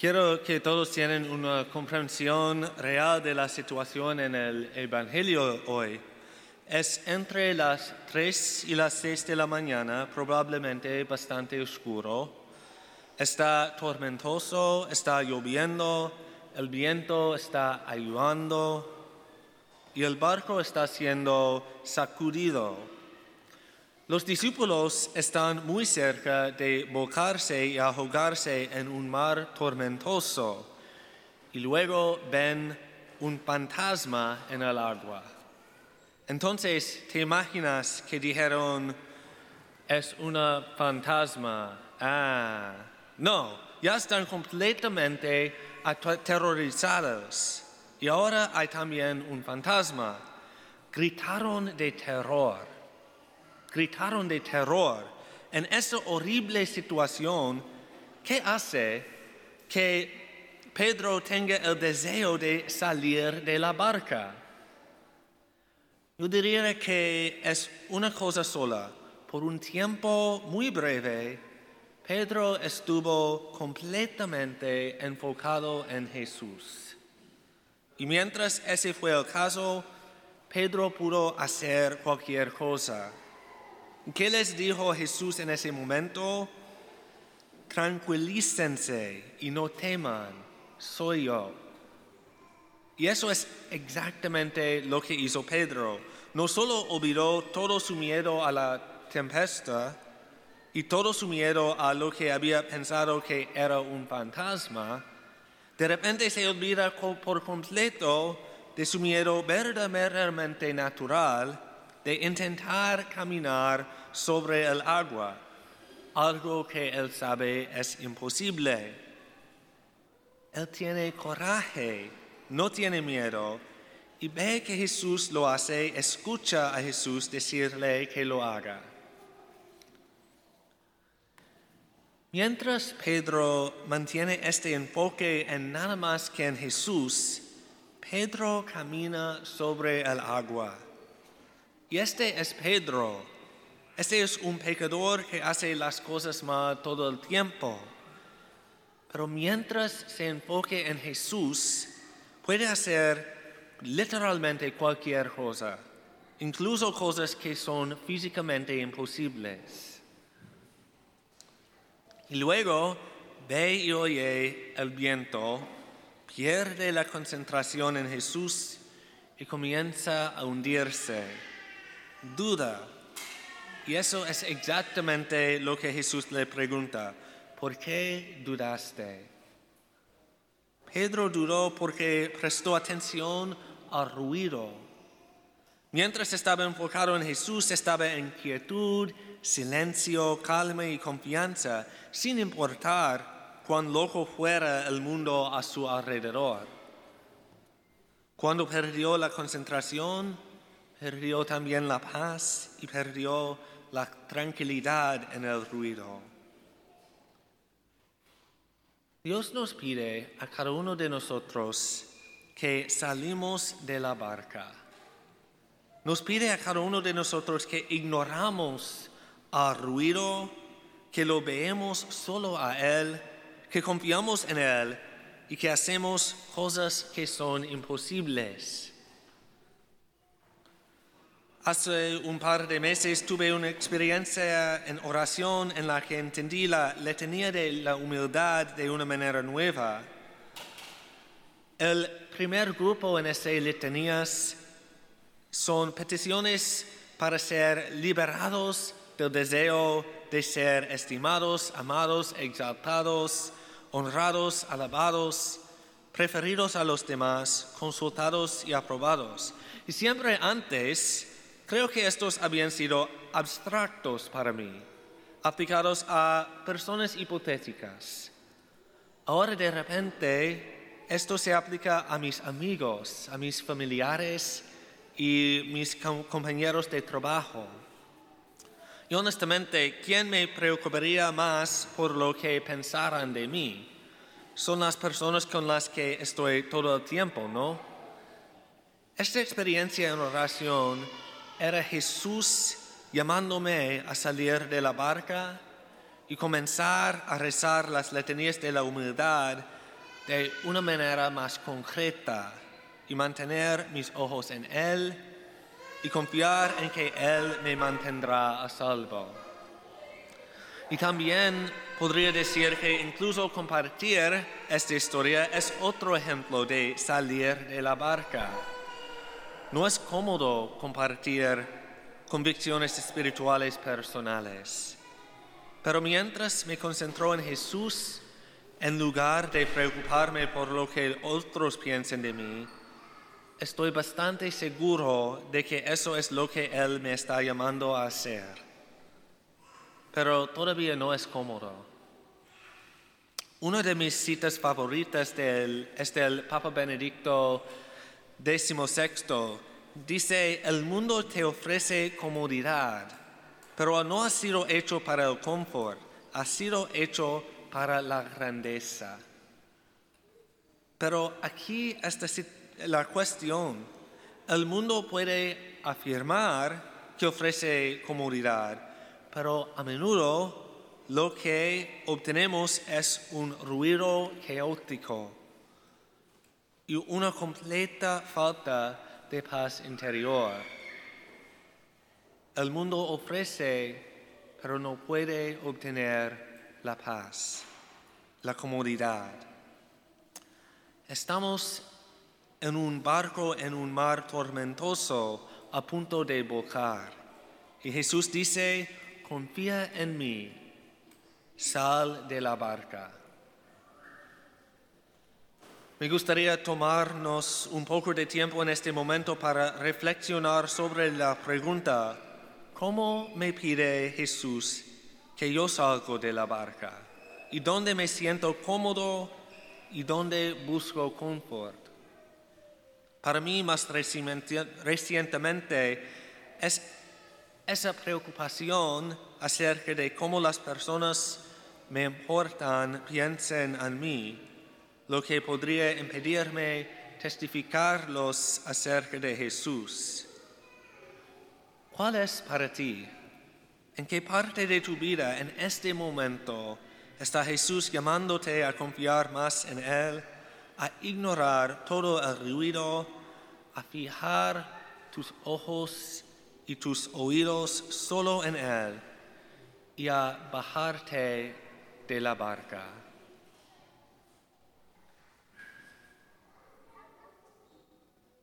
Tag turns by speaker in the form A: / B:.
A: Quiero que todos tengan una comprensión real de la situación en el Evangelio hoy. Es entre las 3 y las 6 de la mañana, probablemente bastante oscuro. Está tormentoso, está lloviendo, el viento está ayudando y el barco está siendo sacudido. Los discípulos están muy cerca de bocarse y ahogarse en un mar tormentoso y luego ven un fantasma en el agua. Entonces te imaginas que dijeron, es una fantasma. Ah, no, ya están completamente aterrorizados. Y ahora hay también un fantasma. Gritaron de terror. Gritaron de terror. En esta horrible situación, ¿qué hace que Pedro tenga el deseo de salir de la barca? Yo diría que es una cosa sola. Por un tiempo muy breve, Pedro estuvo completamente enfocado en Jesús. Y mientras ese fue el caso, Pedro pudo hacer cualquier cosa. ¿Qué les dijo Jesús en ese momento? Tranquilícense y no teman, soy yo. Y eso es exactamente lo que hizo Pedro. No solo olvidó todo su miedo a la tempestad y todo su miedo a lo que había pensado que era un fantasma, de repente se olvida por completo de su miedo verdaderamente natural de intentar caminar sobre el agua, algo que él sabe es imposible. Él tiene coraje, no tiene miedo, y ve que Jesús lo hace, escucha a Jesús decirle que lo haga. Mientras Pedro mantiene este enfoque en nada más que en Jesús, Pedro camina sobre el agua. Y este es Pedro. Este es un pecador que hace las cosas mal todo el tiempo. Pero mientras se enfoque en Jesús, puede hacer literalmente cualquier cosa, incluso cosas que son físicamente imposibles. Y luego ve y oye el viento, pierde la concentración en Jesús y comienza a hundirse. Duda. Y eso es exactamente lo que Jesús le pregunta. ¿Por qué dudaste? Pedro dudó porque prestó atención al ruido. Mientras estaba enfocado en Jesús, estaba en quietud silencio, calma y confianza, sin importar cuán loco fuera el mundo a su alrededor. Cuando perdió la concentración, perdió también la paz y perdió la tranquilidad en el ruido. Dios nos pide a cada uno de nosotros que salimos de la barca. Nos pide a cada uno de nosotros que ignoramos al ruido, que lo veemos solo a Él, que confiamos en Él y que hacemos cosas que son imposibles. Hace un par de meses tuve una experiencia en oración en la que entendí la letanía de la humildad de una manera nueva. El primer grupo en esas letanías son peticiones para ser liberados del deseo de ser estimados, amados, exaltados, honrados, alabados, preferidos a los demás, consultados y aprobados. Y siempre antes, creo que estos habían sido abstractos para mí, aplicados a personas hipotéticas. Ahora de repente, esto se aplica a mis amigos, a mis familiares y mis compañeros de trabajo. Y honestamente, ¿quién me preocuparía más por lo que pensaran de mí? Son las personas con las que estoy todo el tiempo, ¿no? Esta experiencia en oración era Jesús llamándome a salir de la barca y comenzar a rezar las letanías de la humildad de una manera más concreta y mantener mis ojos en Él y confiar en que Él me mantendrá a salvo. Y también podría decir que incluso compartir esta historia es otro ejemplo de salir de la barca. No es cómodo compartir convicciones espirituales personales, pero mientras me concentro en Jesús, en lugar de preocuparme por lo que otros piensen de mí, estoy bastante seguro de que eso es lo que Él me está llamando a hacer. Pero todavía no es cómodo. Una de mis citas favoritas es del Papa Benedicto XVI. Dice, el mundo te ofrece comodidad, pero no ha sido hecho para el confort, ha sido hecho para la grandeza. Pero aquí está la cuestión. El mundo puede afirmar que ofrece comodidad, pero a menudo lo que obtenemos es un ruido caótico y una completa falta de paz interior. El mundo ofrece, pero no puede obtener la paz, la comodidad. Estamos en un barco en un mar tormentoso a punto de bocar. Y Jesús dice, confía en mí, sal de la barca. Me gustaría tomarnos un poco de tiempo en este momento para reflexionar sobre la pregunta, ¿cómo me pide Jesús que yo salgo de la barca y donde me siento cómodo y donde busco confort. Para mí más recientemente es esa preocupación acerca de cómo las personas me importan, piensen en mí, lo que podría impedirme testificarlos acerca de Jesús. ¿Cuál es para ti ¿En qué parte de tu vida en este momento está Jesús llamándote a confiar más en Él, a ignorar todo el ruido, a fijar tus ojos y tus oídos solo en Él y a bajarte de la barca?